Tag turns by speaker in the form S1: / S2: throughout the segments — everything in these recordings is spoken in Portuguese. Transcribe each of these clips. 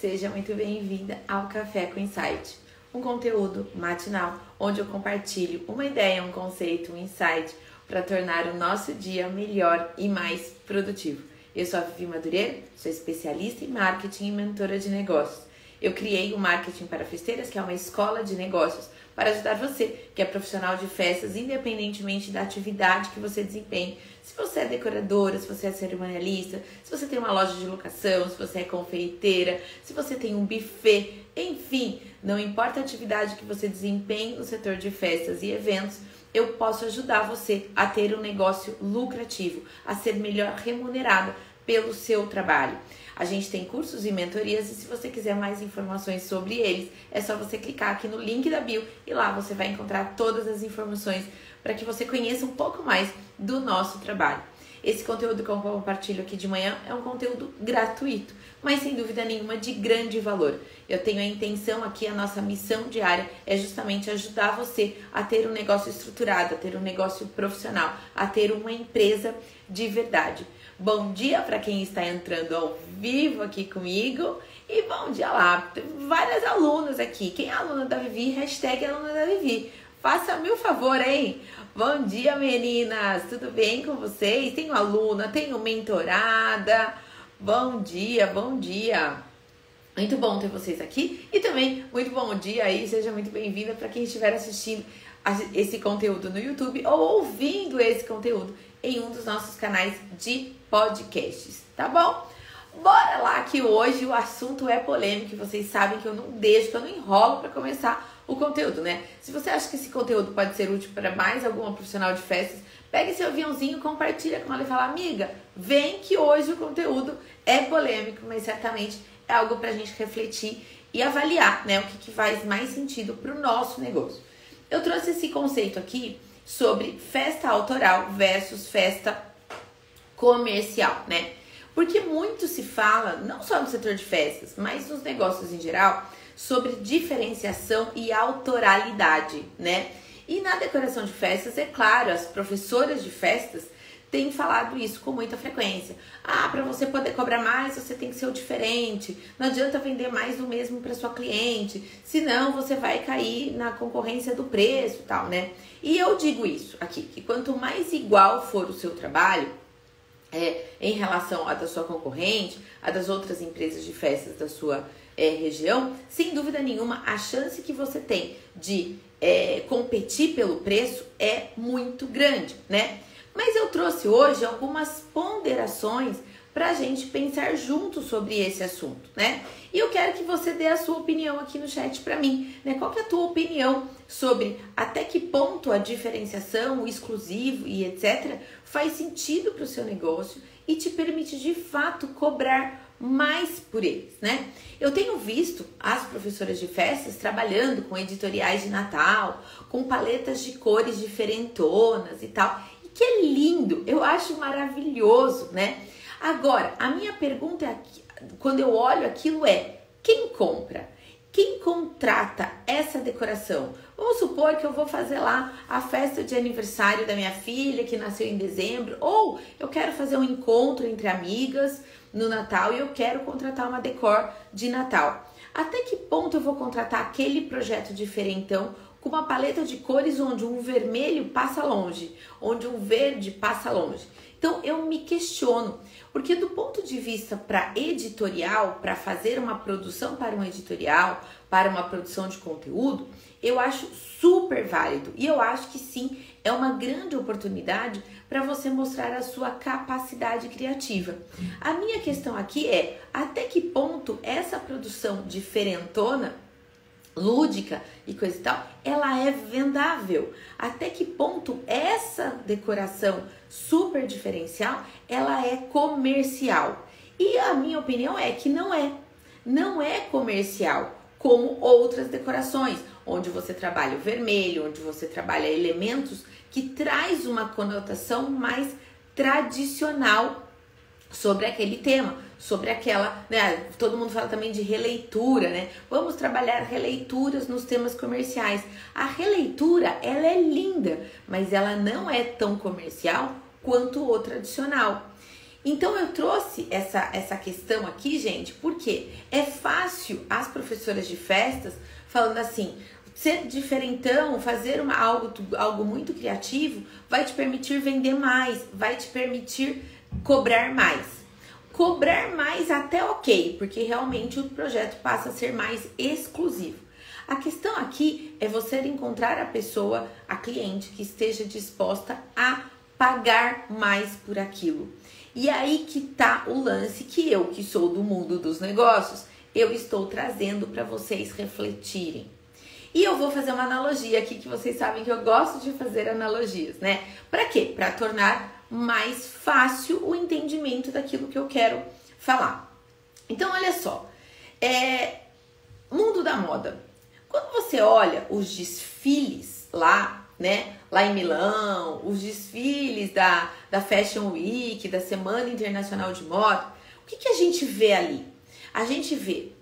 S1: Seja muito bem-vinda ao Café com Insight, um conteúdo matinal onde eu compartilho uma ideia, um conceito, um insight para tornar o nosso dia melhor e mais produtivo. Eu sou a Vivi Madureira, sou especialista em marketing e mentora de negócios. Eu criei o Marketing para Festeiras, que é uma escola de negócios para ajudar você, que é profissional de festas, independentemente da atividade que você desempenhe. Se você é decoradora, se você é cerimonialista, se você tem uma loja de locação, se você é confeiteira, se você tem um buffet, enfim, não importa a atividade que você desempenhe no setor de festas e eventos, eu posso ajudar você a ter um negócio lucrativo, a ser melhor remunerada pelo seu trabalho. A gente tem cursos e mentorias e se você quiser mais informações sobre eles, é só você clicar aqui no link da bio e lá você vai encontrar todas as informações para que você conheça um pouco mais do nosso trabalho. Esse conteúdo que eu compartilho aqui de manhã é um conteúdo gratuito, mas sem dúvida nenhuma de grande valor. Eu tenho a intenção aqui, a nossa missão diária é justamente ajudar você a ter um negócio estruturado, a ter um negócio profissional, a ter uma empresa de verdade. Bom dia para quem está entrando ao vivo aqui comigo e bom dia lá. Várias alunas aqui. Quem é aluna da Vivi? Hashtag aluna da Vivi. Faça-me o favor, hein? Bom dia, meninas! Tudo bem com vocês? Tenho aluna, tenho mentorada. Bom dia, bom dia! Muito bom ter vocês aqui e também muito bom dia aí, seja muito bem-vinda para quem estiver assistindo esse conteúdo no YouTube ou ouvindo esse conteúdo em um dos nossos canais de podcasts, tá bom? Bora lá que hoje o assunto é polêmico, vocês sabem que eu não deixo, que eu não enrolo para começar o conteúdo, né? Se você acha que esse conteúdo pode ser útil para mais alguma profissional de festas, pegue seu aviãozinho, compartilha com ela e fala, amiga, vem que hoje o conteúdo é polêmico, mas certamente é algo para a gente refletir e avaliar, né? O que, que faz mais sentido para o nosso negócio. Eu trouxe esse conceito aqui sobre festa autoral versus festa comercial, né? Porque muito se fala, não só no setor de festas, mas nos negócios em geral, sobre diferenciação e autoralidade, né? E na decoração de festas, é claro, as professoras de festas têm falado isso com muita frequência. Ah, para você poder cobrar mais, você tem que ser o diferente. Não adianta vender mais do mesmo para sua cliente, senão você vai cair na concorrência do preço, tal, né? E eu digo isso aqui, que quanto mais igual for o seu trabalho, é, em relação à da sua concorrente, a das outras empresas de festas da sua é, região, sem dúvida nenhuma, a chance que você tem de é, competir pelo preço é muito grande, né? Mas eu trouxe hoje algumas ponderações para a gente pensar junto sobre esse assunto, né? E eu quero que você dê a sua opinião aqui no chat para mim, né? Qual é a tua opinião sobre até que ponto a diferenciação, o exclusivo e etc faz sentido para o seu negócio e te permite de fato cobrar mais por eles, né? Eu tenho visto as professoras de festas trabalhando com editoriais de Natal, com paletas de cores diferentonas e tal, e que é lindo, eu acho maravilhoso, né? Agora, a minha pergunta é quando eu olho aquilo é: quem compra? Quem contrata essa decoração? Vamos supor que eu vou fazer lá a festa de aniversário da minha filha que nasceu em dezembro, ou eu quero fazer um encontro entre amigas no Natal e eu quero contratar uma decor de Natal. Até que ponto eu vou contratar aquele projeto diferentão com uma paleta de cores onde um vermelho passa longe, onde um verde passa longe? Então eu me questiono, porque do ponto de vista para editorial, para fazer uma produção para um editorial, para uma produção de conteúdo, eu acho super válido e eu acho que sim, é uma grande oportunidade para você mostrar a sua capacidade criativa. A minha questão aqui é até que ponto essa produção diferentona lúdica e coisa e tal, ela é vendável. Até que ponto essa decoração super diferencial, ela é comercial? E a minha opinião é que não é. Não é comercial como outras decorações, onde você trabalha o vermelho, onde você trabalha elementos que traz uma conotação mais tradicional sobre aquele tema, sobre aquela, né, todo mundo fala também de releitura, né? Vamos trabalhar releituras nos temas comerciais. A releitura, ela é linda, mas ela não é tão comercial quanto o tradicional. Então eu trouxe essa, essa questão aqui, gente, porque é fácil as professoras de festas falando assim, ser diferentão, fazer uma, algo, algo muito criativo, vai te permitir vender mais, vai te permitir cobrar mais. Cobrar mais até ok, porque realmente o projeto passa a ser mais exclusivo. A questão aqui é você encontrar a pessoa, a cliente, que esteja disposta a pagar mais por aquilo. E aí que tá o lance que eu, que sou do mundo dos negócios, eu estou trazendo para vocês refletirem. E eu vou fazer uma analogia aqui que vocês sabem que eu gosto de fazer analogias, né? Para quê? Para tornar mais fácil o entendimento daquilo que eu quero falar. Então, olha só, é mundo da moda. Quando você olha os desfiles lá, né, lá em Milão, os desfiles da, da Fashion Week, da Semana Internacional de Moda, o que, que a gente vê ali? A gente vê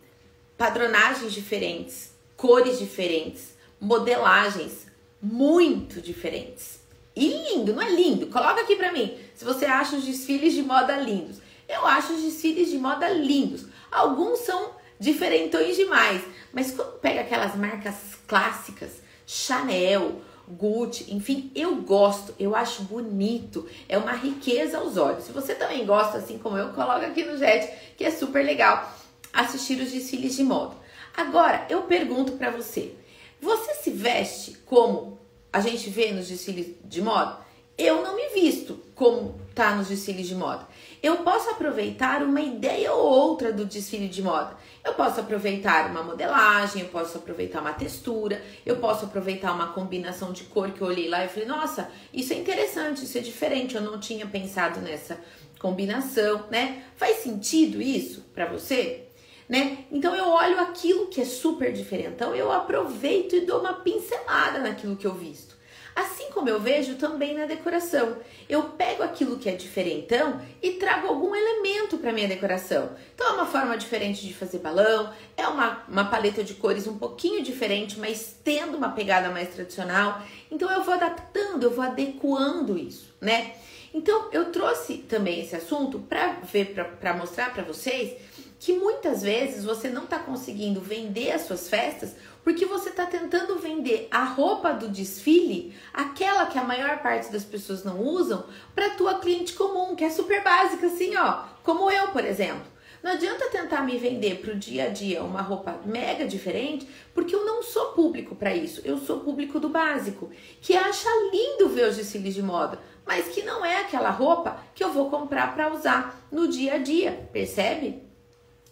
S1: padronagens diferentes, cores diferentes, modelagens muito diferentes. Lindo, não é lindo? Coloca aqui pra mim se você acha os desfiles de moda lindos. Eu acho os desfiles de moda lindos. Alguns são diferentões demais, mas quando pega aquelas marcas clássicas, Chanel, Gucci, enfim, eu gosto, eu acho bonito, é uma riqueza aos olhos. Se você também gosta, assim como eu, coloca aqui no chat que é super legal assistir os desfiles de moda. Agora, eu pergunto para você: você se veste como a gente vê nos desfiles de moda? Eu não me visto como tá nos desfiles de moda. Eu posso aproveitar uma ideia ou outra do desfile de moda. Eu posso aproveitar uma modelagem, eu posso aproveitar uma textura, eu posso aproveitar uma combinação de cor que eu olhei lá e falei, nossa, isso é interessante, isso é diferente, eu não tinha pensado nessa combinação, né? Faz sentido isso para você? Né? Então eu olho aquilo que é super diferente, então eu aproveito e dou uma pincelada naquilo que eu visto. Assim como eu vejo também na decoração. Eu pego aquilo que é diferentão e trago algum elemento para minha decoração. Então é uma forma diferente de fazer balão, é uma, uma paleta de cores um pouquinho diferente, mas tendo uma pegada mais tradicional. Então eu vou adaptando, eu vou adequando isso, né? Então eu trouxe também esse assunto para ver, para mostrar para vocês que muitas vezes você não está conseguindo vender as suas festas porque você está tentando vender a roupa do desfile, aquela que a maior parte das pessoas não usam, para tua cliente comum, que é super básica, assim, ó, como eu, por exemplo. Não adianta tentar me vender para o dia a dia uma roupa mega diferente, porque eu não sou público para isso. Eu sou público do básico, que acha lindo ver os desfiles de moda, mas que não é aquela roupa que eu vou comprar para usar no dia a dia, percebe?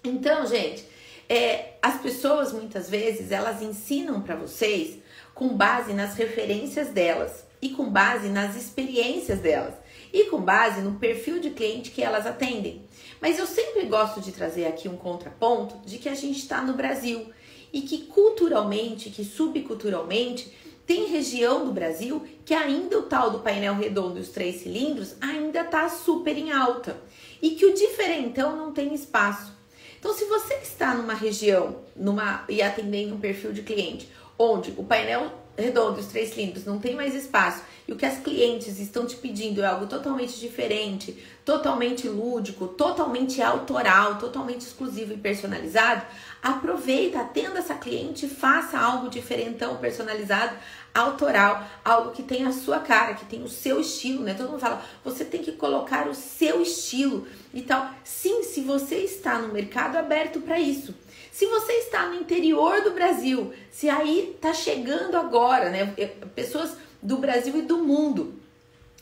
S1: Então, gente, é, as pessoas muitas vezes elas ensinam para vocês com base nas referências delas e com base nas experiências delas e com base no perfil de cliente que elas atendem. Mas eu sempre gosto de trazer aqui um contraponto de que a gente está no Brasil e que culturalmente, que subculturalmente, tem região do Brasil que ainda o tal do painel redondo e os três cilindros ainda está super em alta e que o diferentão não tem espaço. Então, se você está numa região numa, e atendendo um perfil de cliente onde o painel redondo, os três cilindros, não tem mais espaço e o que as clientes estão te pedindo é algo totalmente diferente, totalmente lúdico, totalmente autoral, totalmente exclusivo e personalizado, aproveita, atenda essa cliente, faça algo diferentão, personalizado, autoral, algo que tem a sua cara, que tem o seu estilo, né? Todo mundo fala, você tem que colocar o seu estilo e tal. Sim, se você está no mercado aberto para isso. Se você está no interior do Brasil, se aí tá chegando agora, né? Pessoas do Brasil e do mundo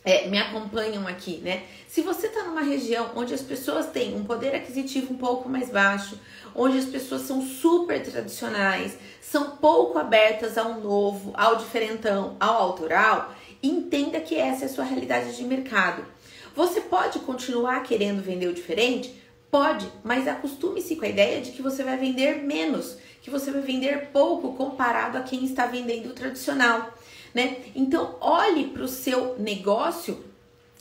S1: é, me acompanham aqui, né? Se você está numa região onde as pessoas têm um poder aquisitivo um pouco mais baixo, onde as pessoas são super tradicionais, são pouco abertas ao novo, ao diferentão, ao autoral, entenda que essa é a sua realidade de mercado. Você pode continuar querendo vender o diferente? Pode, mas acostume-se com a ideia de que você vai vender menos, que você vai vender pouco comparado a quem está vendendo o tradicional, né? Então, olhe para o seu negócio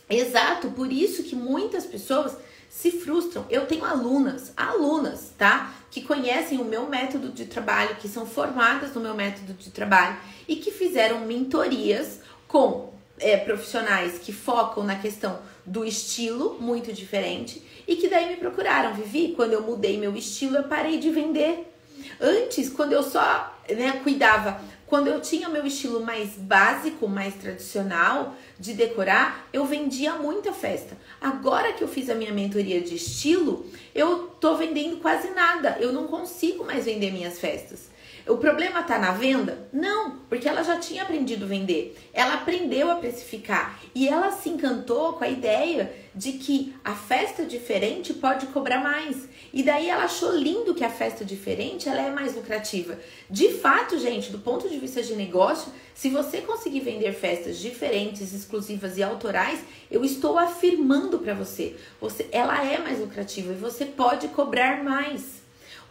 S1: exato, por isso que muitas pessoas se frustram. Eu tenho alunas, alunas, tá? Que conhecem o meu método de trabalho, que são formadas no meu método de trabalho e que fizeram mentorias com é, profissionais que focam na questão do estilo muito diferente e que daí me procuraram. Vivi, quando eu mudei meu estilo, eu parei de vender. Antes, quando eu só né, cuidava, quando eu tinha meu estilo mais básico, mais tradicional de decorar, eu vendia muita festa. Agora que eu fiz a minha mentoria de estilo, eu tô vendendo quase nada. Eu não consigo mais vender minhas festas. O problema está na venda? Não, porque ela já tinha aprendido a vender. Ela aprendeu a precificar e ela se encantou com a ideia de que a festa diferente pode cobrar mais. E daí ela achou lindo que a festa diferente ela é mais lucrativa. De fato, gente, do ponto de vista de negócio, se você conseguir vender festas diferentes, exclusivas e autorais, eu estou afirmando para você, você, ela é mais lucrativa e você pode cobrar mais.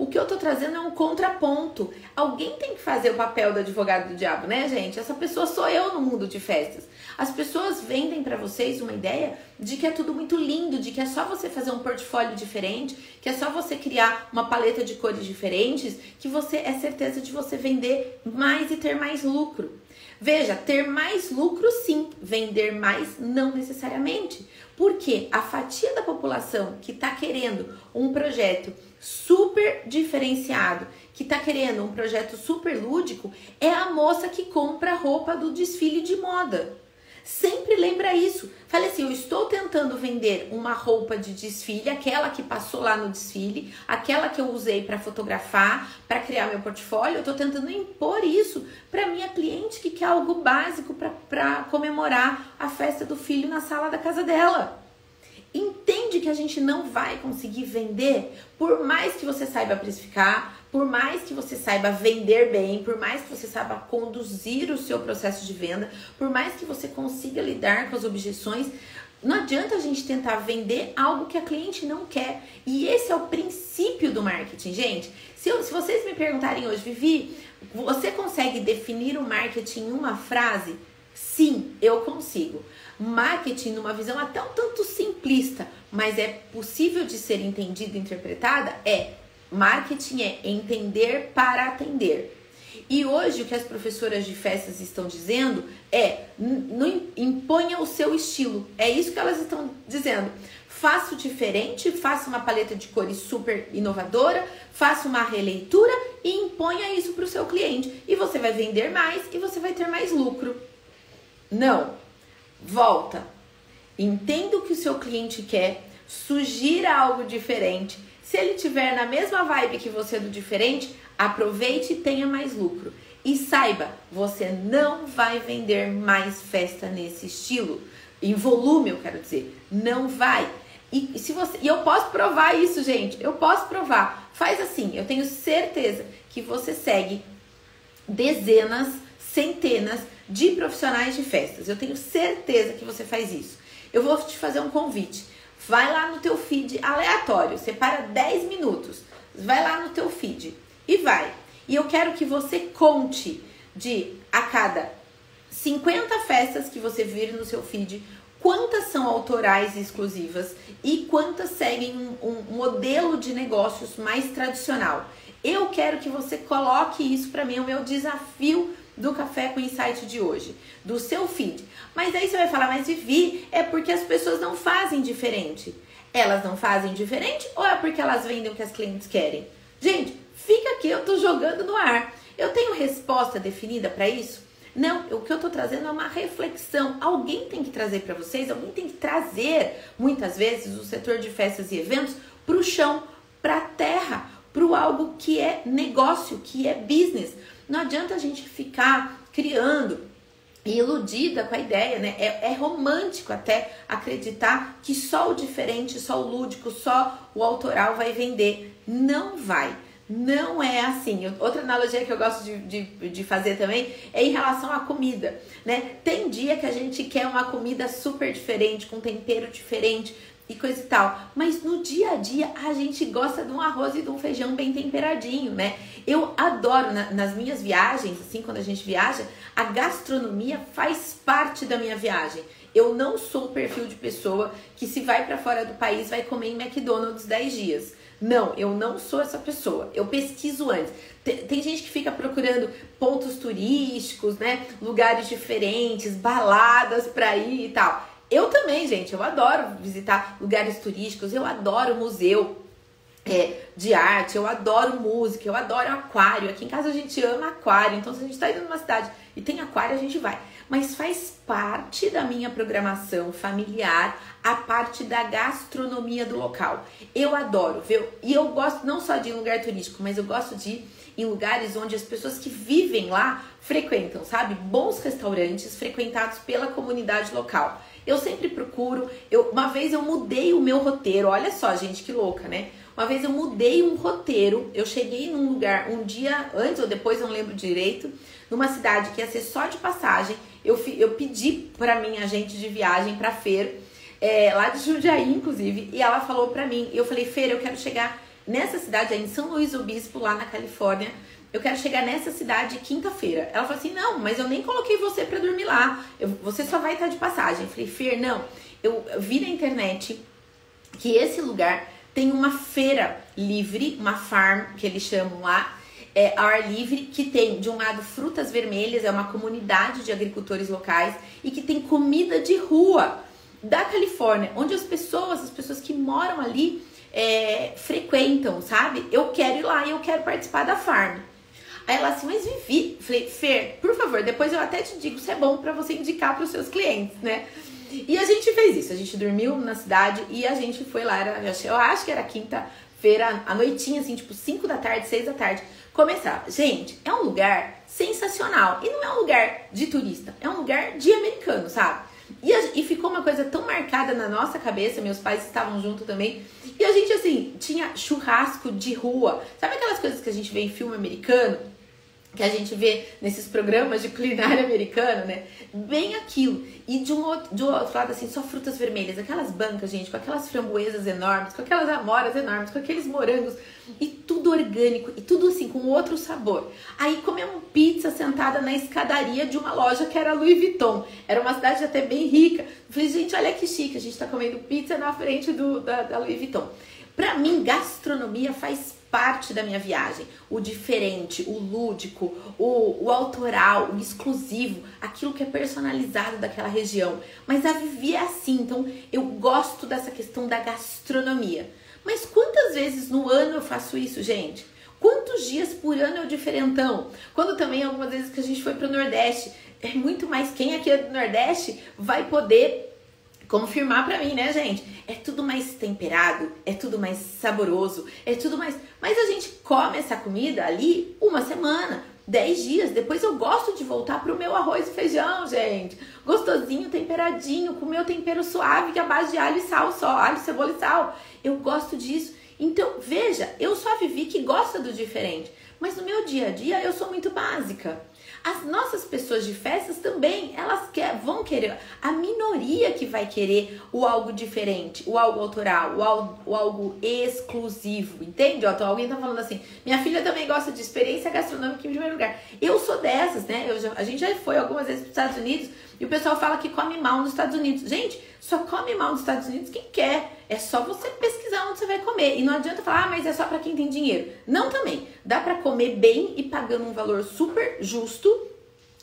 S1: O que eu tô trazendo é um contraponto. Alguém tem que fazer o papel do advogado do diabo, né, gente? Essa pessoa sou eu no mundo de festas. As pessoas vendem para vocês uma ideia de que é tudo muito lindo, de que é só você fazer um portfólio diferente, que é só você criar uma paleta de cores diferentes, que você é certeza de você vender mais e ter mais lucro. Veja, ter mais lucro sim, vender mais não necessariamente. Porque a fatia da população que está querendo um projeto super diferenciado, que está querendo um projeto super lúdico, é a moça que compra roupa do desfile de moda. Sempre lembra isso. Falei assim: eu estou tentando vender uma roupa de desfile, aquela que passou lá no desfile, aquela que eu usei para fotografar, para criar meu portfólio. Eu estou tentando impor isso para minha cliente que quer algo básico para comemorar a festa do filho na sala da casa dela. Entende que a gente não vai conseguir vender por mais que você saiba precificar, por mais que você saiba vender bem, por mais que você saiba conduzir o seu processo de venda, por mais que você consiga lidar com as objeções, não adianta a gente tentar vender algo que a cliente não quer. E esse é o princípio do marketing, gente. Se, eu, se vocês me perguntarem hoje, Vivi, você consegue definir o marketing em uma frase? Sim, eu consigo. Marketing, numa visão até um tanto simplista, mas é possível de ser entendida e interpretada, é marketing é entender para atender. E hoje o que as professoras de festas estão dizendo é não imponha o seu estilo. É isso que elas estão dizendo. Faça diferente, faça uma paleta de cores super inovadora, faça uma releitura e imponha isso para o seu cliente. E você vai vender mais e você vai ter mais lucro. Não. Volta. Entenda o que o seu cliente quer, sugira algo diferente. Se ele tiver na mesma vibe que você do diferente, aproveite e tenha mais lucro. E saiba, você não vai vender mais festa nesse estilo. Em volume, eu quero dizer. Não vai. E, se você, e eu posso provar isso, gente. Eu posso provar. Faz assim, eu tenho certeza que você segue dezenas, centenas de profissionais de festas. Eu tenho certeza que você faz isso. Eu vou te fazer um convite. Vai lá no teu feed aleatório, separa 10 minutos. Vai lá no teu feed e vai. E eu quero que você conte de a cada 50 festas que você vir no seu feed, quantas são autorais e exclusivas e quantas seguem um, um modelo de negócios mais tradicional. Eu quero que você coloque isso para mim, é o meu desafio do Café com Insight de hoje, do seu feed. Mas aí você vai falar, mas Vivi, é porque as pessoas não fazem diferente. Elas não fazem diferente ou é porque elas vendem o que as clientes querem? Gente, fica aqui, eu tô jogando no ar. Eu tenho resposta definida para isso? Não, o que eu tô trazendo é uma reflexão. Alguém tem que trazer para vocês, alguém tem que trazer, muitas vezes, o setor de festas e eventos para o chão, para a terra, para algo que é negócio, que é business. Não adianta a gente ficar criando e iludida com a ideia, né? É, é, romântico até acreditar que só o diferente, só o lúdico, só o autoral vai vender. Não vai. Não é assim. Outra analogia que eu gosto de, de, de, fazer também é em relação à comida, né? Tem dia que a gente quer uma comida super diferente, com tempero diferente, e coisa e tal. Mas no dia a dia a gente gosta de um arroz e de um feijão bem temperadinho, né? Eu adoro na, nas minhas viagens, assim, quando a gente viaja, a gastronomia faz parte da minha viagem. Eu não sou o perfil de pessoa que se vai para fora do país vai comer em McDonald's 10 dias. Não, eu não sou essa pessoa. Eu pesquiso antes. Tem, tem, gente que fica procurando pontos turísticos, né? Lugares diferentes, baladas para ir e tal. Eu também, gente, eu adoro visitar lugares turísticos, eu adoro museu. É, de arte, eu adoro música, eu adoro aquário. Aqui em casa a gente ama aquário, então se a gente tá indo numa cidade e tem aquário, a gente vai. Mas faz parte da minha programação familiar a parte da gastronomia do local. Eu adoro ver, e eu gosto não só de ir em lugar turístico, mas eu gosto de ir em lugares onde as pessoas que vivem lá frequentam, sabe? Bons restaurantes frequentados pela comunidade local. Eu sempre procuro, eu, uma vez eu mudei o meu roteiro, olha só, gente, que louca, né? Uma vez eu mudei um roteiro, eu cheguei num lugar um dia antes ou depois, não lembro direito, numa cidade que ia ser só de passagem. Eu, eu pedi para minha agente de viagem para Fer, é, lá de Jundiaí, inclusive, e ela falou para mim, eu falei, Fer, eu quero chegar nessa cidade, em São Luís Obispo, lá na Califórnia, eu quero chegar nessa cidade quinta-feira. Ela falou assim: não, mas eu nem coloquei você para dormir lá. Eu, você só vai estar de passagem. Eu falei, Fer, não. Eu vi na internet que esse lugar tem uma feira livre, uma farm que eles chamam lá, é, ao ar livre, que tem de um lado frutas vermelhas, é uma comunidade de agricultores locais e que tem comida de rua da Califórnia, onde as pessoas, as pessoas que moram ali, é, frequentam, sabe? Eu quero ir lá e eu quero participar da farm. Aí ela assim, mas Vivi, falei, Fer, por favor, depois eu até te digo se é bom para você indicar para os seus clientes, né? E a gente fez isso, a gente dormiu na cidade e a gente foi lá, era, eu acho que era quinta-feira, à noitinha, assim, tipo 5 da tarde, 6 da tarde, começar. Gente, é um lugar sensacional. E não é um lugar de turista, é um lugar de americano, sabe? E, a, e ficou uma coisa tão marcada na nossa cabeça, meus pais estavam junto também. E a gente, assim, tinha churrasco de rua. Sabe aquelas coisas que a gente vê em filme americano? Que a gente vê nesses programas de culinária americana, né? Bem aquilo. E de um outro, de outro lado, assim, só frutas vermelhas. Aquelas bancas, gente, com aquelas framboesas enormes, com aquelas amoras enormes, com aqueles morangos. E tudo orgânico. E tudo, assim, com outro sabor. Aí comemos pizza sentada na escadaria de uma loja que era Louis Vuitton. Era uma cidade até bem rica. Falei, gente, olha que chique. A gente tá comendo pizza na frente do, da, da Louis Vuitton. Pra mim, gastronomia faz parte da minha viagem. O diferente, o lúdico, o, o autoral, o exclusivo, aquilo que é personalizado daquela região. Mas a Vivi é assim, então eu gosto dessa questão da gastronomia. Mas quantas vezes no ano eu faço isso, gente? Quantos dias por ano é o diferentão? Quando também algumas vezes que a gente foi para o Nordeste, é muito mais quem aqui é do Nordeste vai poder confirmar para mim, né, gente? É tudo mais temperado, é tudo mais saboroso, é tudo mais. Mas a gente come essa comida ali uma semana, dez dias. Depois eu gosto de voltar pro meu arroz e feijão, gente. Gostosinho, temperadinho, com meu tempero suave, que é a base de alho e sal só, alho, cebola e sal. Eu gosto disso. Então, veja, eu só vivi que gosta do diferente. Mas no meu dia a dia eu sou muito básica. As nossas pessoas de festas também, elas quer, vão querer, a minoria que vai querer o algo diferente, o algo autoral, o algo, o algo exclusivo, entende? Então alguém tá falando assim, minha filha também gosta de experiência gastronômica em primeiro lugar. Eu sou dessas, né? Eu já, a gente já foi algumas vezes para os Estados Unidos e o pessoal fala que come mal nos Estados Unidos. Gente, só come mal nos Estados Unidos quem quer. É só você pesquisar onde você vai comer. E não adianta falar, ah, mas é só para quem tem dinheiro. Não também. Dá para comer bem e pagando um valor super justo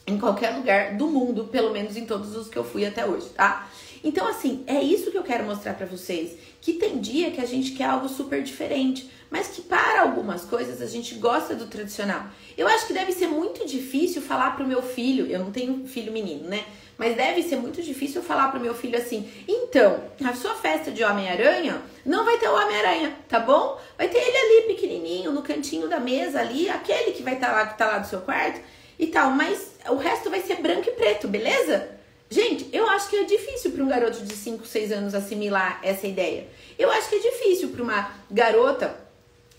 S1: em qualquer lugar do mundo, pelo menos em todos os que eu fui até hoje, tá? Então, assim, é isso que eu quero mostrar para vocês. Que tem dia que a gente quer algo super diferente, mas que para algumas coisas a gente gosta do tradicional. Eu acho que deve ser muito difícil falar pro meu filho, eu não tenho filho menino, né? Mas deve ser muito difícil falar pro meu filho assim: então, a sua festa de Homem-Aranha não vai ter o Homem-Aranha, tá bom? Vai ter ele ali pequenininho, no cantinho da mesa ali, aquele que vai estar tá lá, que tá lá do seu quarto e tal, mas o resto vai ser branco e preto, beleza? Gente, eu acho que é difícil para um garoto de 5, 6 anos assimilar essa ideia. Eu acho que é difícil para uma garota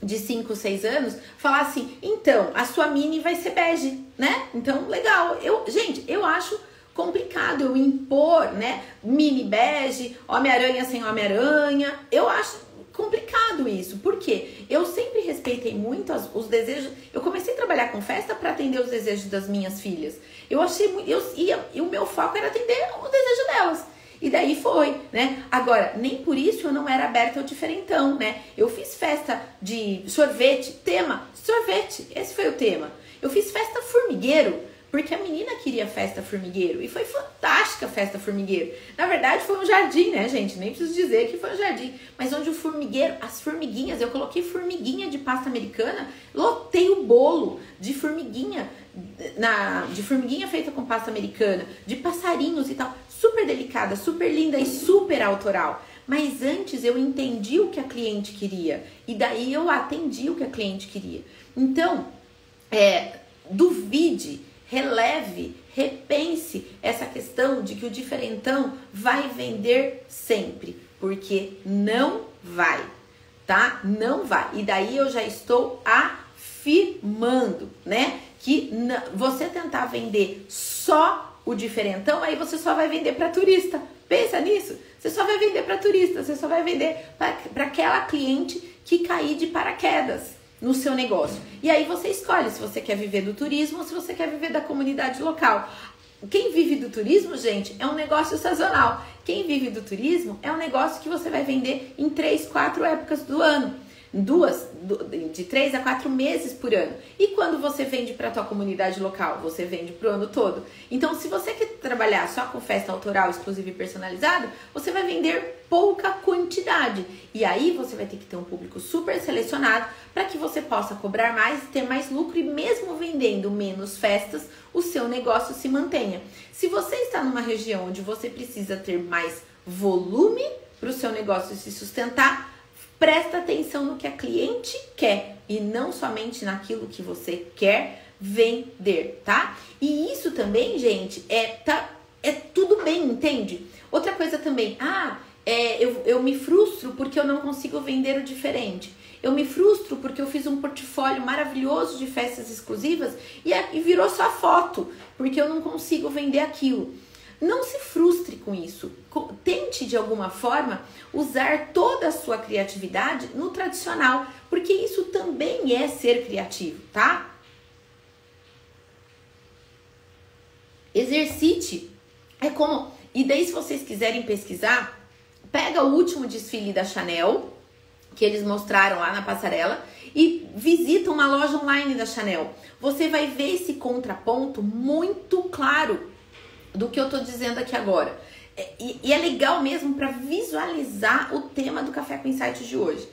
S1: de 5, 6 anos falar assim: "Então, a sua mini vai ser bege", né? Então, legal. Eu, gente, eu acho complicado eu impor, né? Mini bege, Homem-Aranha sem Homem-Aranha. Eu acho complicado isso. porque Eu sempre respeitei muito as, os desejos. Eu comecei a trabalhar com festa para atender os desejos das minhas filhas. Eu achei eu ia e o meu foco era atender o desejo delas. E daí foi, né? Agora, nem por isso eu não era aberta ao diferentão, né? Eu fiz festa de sorvete, tema sorvete. Esse foi o tema. Eu fiz festa formigueiro Porque a menina queria festa formigueiro e foi fantástica a festa formigueiro. Na verdade, foi um jardim, né, gente? Nem preciso dizer que foi um jardim, mas onde o formigueiro, as formiguinhas, eu coloquei formiguinha de pasta americana, lotei o bolo de formiguinha na de formiguinha feita com pasta americana, de passarinhos e tal, super delicada, super linda e super autoral. Mas antes eu entendi o que a cliente queria e daí eu atendi o que a cliente queria. Então, é, duvide, releve, repense essa questão de que o diferentão vai vender sempre, porque não vai, tá? Não vai. E daí eu já estou afirmando, né? Que você tentar vender só o diferentão, aí você só vai vender para turista. Pensa nisso. Você só vai vender para turista, você só vai vender para aquela cliente que cair de paraquedas no seu negócio. E aí você escolhe se você quer viver do turismo ou se você quer viver da comunidade local. Quem vive do turismo, gente, é um negócio sazonal. Quem vive do turismo é um negócio que você vai vender em três, quatro épocas do ano duas, de três a quatro meses por ano. E quando você vende para a tua comunidade local, você vende para o ano todo. Então, se você quer trabalhar só com festa autoral, exclusiva e personalizada, você vai vender pouca quantidade. E aí você vai ter que ter um público super selecionado para que você possa cobrar mais, ter mais lucro e mesmo vendendo menos festas, o seu negócio se mantenha. Se você está numa região onde você precisa ter mais volume para o seu negócio se sustentar, Presta atenção no que a cliente quer e não somente naquilo que você quer vender, tá? E isso também, gente, é, tá, é tudo bem, entende? Outra coisa também, ah, é, eu, eu me frustro porque eu não consigo vender o diferente. Eu me frustro porque eu fiz um portfólio maravilhoso de festas exclusivas e, e virou só foto, porque eu não consigo vender aquilo. Não se frustre com isso. Tente de alguma forma usar toda a sua criatividade no tradicional, porque isso também é ser criativo, tá? Exercite. É como. E daí, se vocês quiserem pesquisar, pega o último desfile da Chanel, que eles mostraram lá na passarela, e visita uma loja online da Chanel. Você vai ver esse contraponto muito claro do que eu tô dizendo aqui agora. É, e, e é legal mesmo para visualizar o tema do Café com Insights de hoje.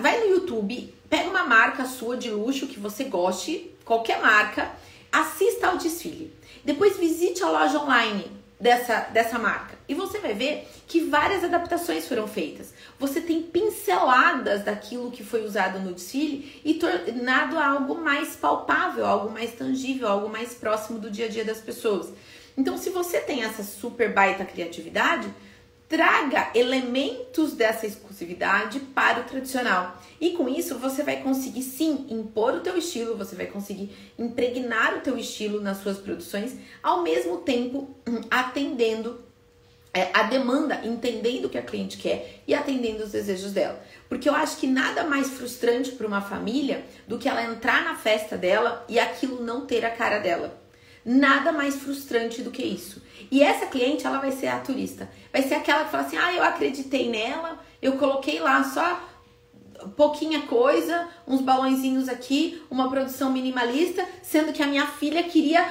S1: Vai no YouTube, pega uma marca sua de luxo que você goste, qualquer marca, assista ao desfile. Depois visite a loja online dessa, dessa marca. E você vai ver que várias adaptações foram feitas. Você tem pinceladas daquilo que foi usado no desfile e tornado algo mais palpável, algo mais tangível, algo mais próximo do dia a dia das pessoas. Então, se você tem essa super baita criatividade, traga elementos dessa exclusividade para o tradicional. E com isso você vai conseguir sim impor o teu estilo, você vai conseguir impregnar o teu estilo nas suas produções, ao mesmo tempo hum, atendendo é, a demanda, entendendo o que a cliente quer e atendendo os desejos dela. Porque eu acho que nada mais frustrante para uma família do que ela entrar na festa dela e aquilo não ter a cara dela. Nada mais frustrante do que isso. E essa cliente, ela vai ser a turista. Vai ser aquela que fala assim: ah, eu acreditei nela, eu coloquei lá só pouquinha coisa, uns balãozinhos aqui, uma produção minimalista, sendo que a minha filha queria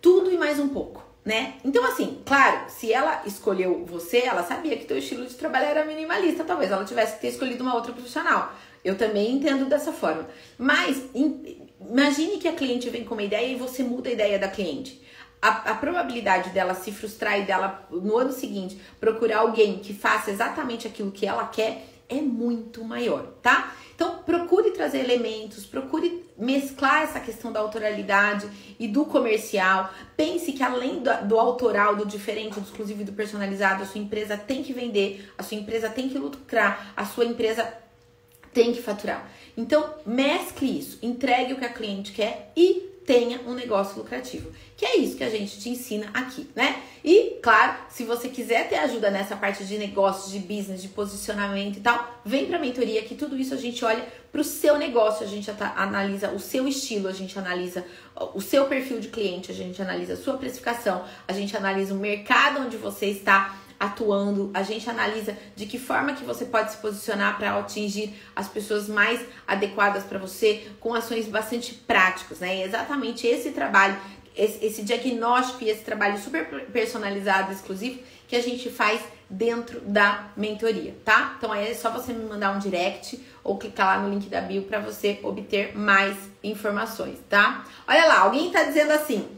S1: tudo e mais um pouco, né? Então, assim, claro, se ela escolheu você, ela sabia que teu estilo de trabalho era minimalista, talvez ela tivesse que ter escolhido uma outra profissional. Eu também entendo dessa forma. Mas Imagine que a cliente vem com uma ideia e você muda a ideia da cliente. A, a, probabilidade dela se frustrar e dela, no ano seguinte, procurar alguém que faça exatamente aquilo que ela quer é muito maior, tá? Então, procure trazer elementos, procure mesclar essa questão da autoralidade e do comercial. Pense que além do, do autoral, do diferente, do exclusivo e do personalizado, a sua empresa tem que vender, a sua empresa tem que lucrar, a sua empresa tem que faturar. Então, mescle isso, entregue o que a cliente quer e tenha um negócio lucrativo. Que é isso que a gente te ensina aqui, né? E, claro, se você quiser ter ajuda nessa parte de negócios, de business, de posicionamento e tal, vem pra mentoria que tudo isso a gente olha pro seu negócio, a gente analisa o seu estilo, a gente analisa o seu perfil de cliente, a gente analisa a sua precificação, a gente analisa o mercado onde você está atuando, a gente analisa de que forma que você pode se posicionar para atingir as pessoas mais adequadas para você com ações bastante práticas, né? E exatamente esse trabalho esse, esse diagnóstico e esse trabalho super personalizado, exclusivo, que a gente faz dentro da mentoria, tá? Então aí é só você me mandar um direct ou clicar lá no link da bio para você obter mais informações, tá? Olha lá, alguém tá dizendo assim: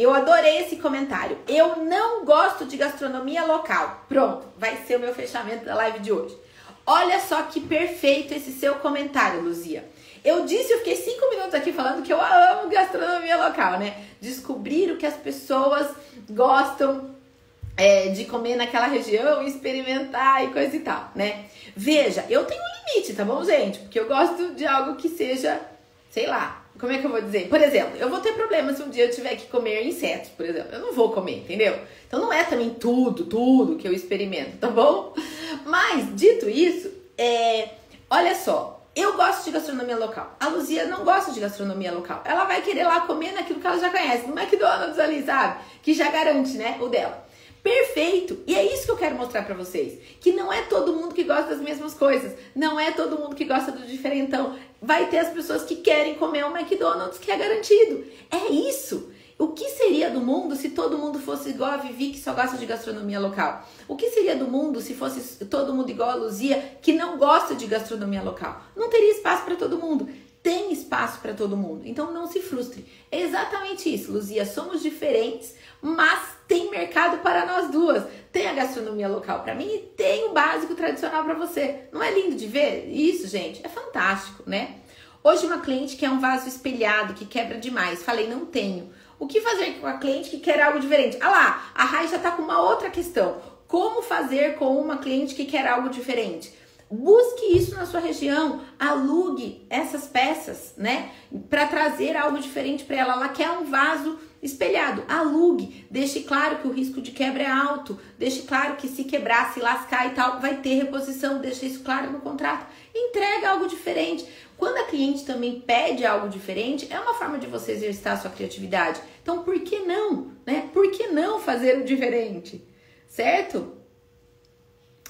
S1: "Eu adorei esse comentário. Eu não gosto de gastronomia local". Pronto, vai ser o meu fechamento da live de hoje. Olha só que perfeito esse seu comentário, Luzia. Eu disse, eu fiquei cinco minutos aqui falando que eu amo gastronomia local, né? Descobrir o que as pessoas gostam é, de comer naquela região, experimentar e coisa e tal, né? Veja, eu tenho um limite, tá bom, gente? Porque eu gosto de algo que seja, sei lá, como é que eu vou dizer? Por exemplo, eu vou ter problema se um dia eu tiver que comer insetos, por exemplo. Eu não vou comer, entendeu? Então não é também tudo, tudo que eu experimento, tá bom? Mas, dito isso, é, olha só, eu gosto de gastronomia local. A Luzia não gosta de gastronomia local. Ela vai querer lá comer naquilo que ela já conhece, no McDonald's ali, sabe? Que já garante, né, o dela. Perfeito! E é isso que eu quero mostrar para vocês. Que não é todo mundo que gosta das mesmas coisas. Não é todo mundo que gosta do diferentão. Vai ter as pessoas que querem comer um McDonald's que é garantido. É isso! O que seria do mundo se todo mundo fosse igual a Vivi, que só gosta de gastronomia local? O que seria do mundo se fosse todo mundo igual a Luzia, que não gosta de gastronomia local? Não teria espaço para todo mundo. Tem espaço para todo mundo. Então não se frustre. É exatamente isso, Luzia. Somos diferentes, mas tem mercado para nós duas. Tem a gastronomia local para mim e tem o básico tradicional para você. Não é lindo de ver? Isso, gente, é fantástico, né? Hoje uma cliente quer um vaso espelhado que quebra demais. Falei, não tenho. O que fazer com a cliente que quer algo diferente? Ah lá, a Rai já tá com uma outra questão. Como fazer com uma cliente que quer algo diferente? Busque isso na sua região, alugue essas peças, né? Para trazer algo diferente para ela. Ela quer um vaso espelhado, alugue, deixe claro que o risco de quebra é alto, deixe claro que se quebrar, se lascar e tal, vai ter reposição, deixe isso claro no contrato. Entrega algo diferente. Quando a cliente também pede algo diferente, é uma forma de você exercitar sua criatividade. Então, por que não, né? Por que não fazer o diferente? Certo?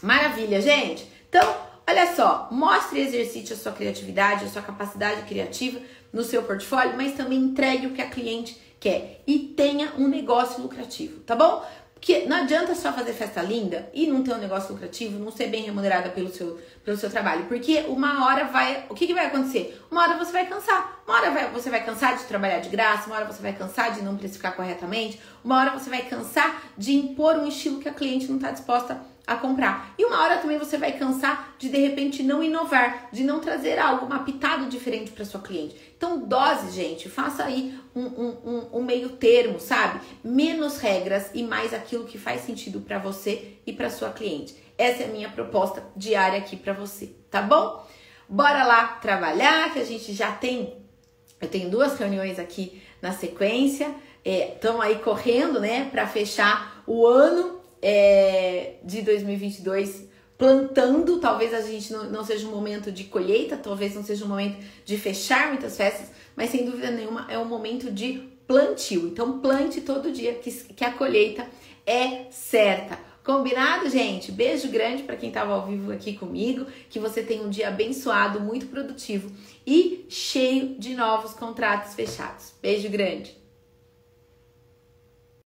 S1: Maravilha, gente. Então, olha só, mostre e exercite a sua criatividade, a sua capacidade criativa no seu portfólio, mas também entregue o que a cliente quer e tenha um negócio lucrativo, tá bom? Porque não adianta só fazer festa linda e não ter um negócio lucrativo, não ser bem remunerada pelo seu, pelo seu trabalho. Porque uma hora vai. O que, que vai acontecer? Uma hora você vai cansar. Uma hora vai, você vai cansar de trabalhar de graça, uma hora você vai cansar de não precificar corretamente, uma hora você vai cansar de impor um estilo que a cliente não está disposta a comprar. E uma hora também você vai cansar de de repente não inovar, de não trazer algo, uma pitada diferente para sua cliente. Então, dose, gente, faça aí um, um, um, um, meio termo, sabe? Menos regras e mais aquilo que faz sentido para você e para sua cliente. Essa é a minha proposta diária aqui para você, tá bom? Bora lá trabalhar, que a gente já tem. Eu tenho duas reuniões aqui na sequência, estão é, aí correndo, né, para fechar o ano é, de 2022 plantando. Talvez a gente não, não seja um momento de colheita, talvez não seja um momento de fechar muitas festas, mas sem dúvida nenhuma é um momento de plantio. Então plante todo dia que, que a colheita é certa. Combinado, gente? Beijo grande para quem estava ao vivo aqui comigo. Que você tenha um dia abençoado, muito produtivo e cheio de novos contratos fechados. Beijo grande.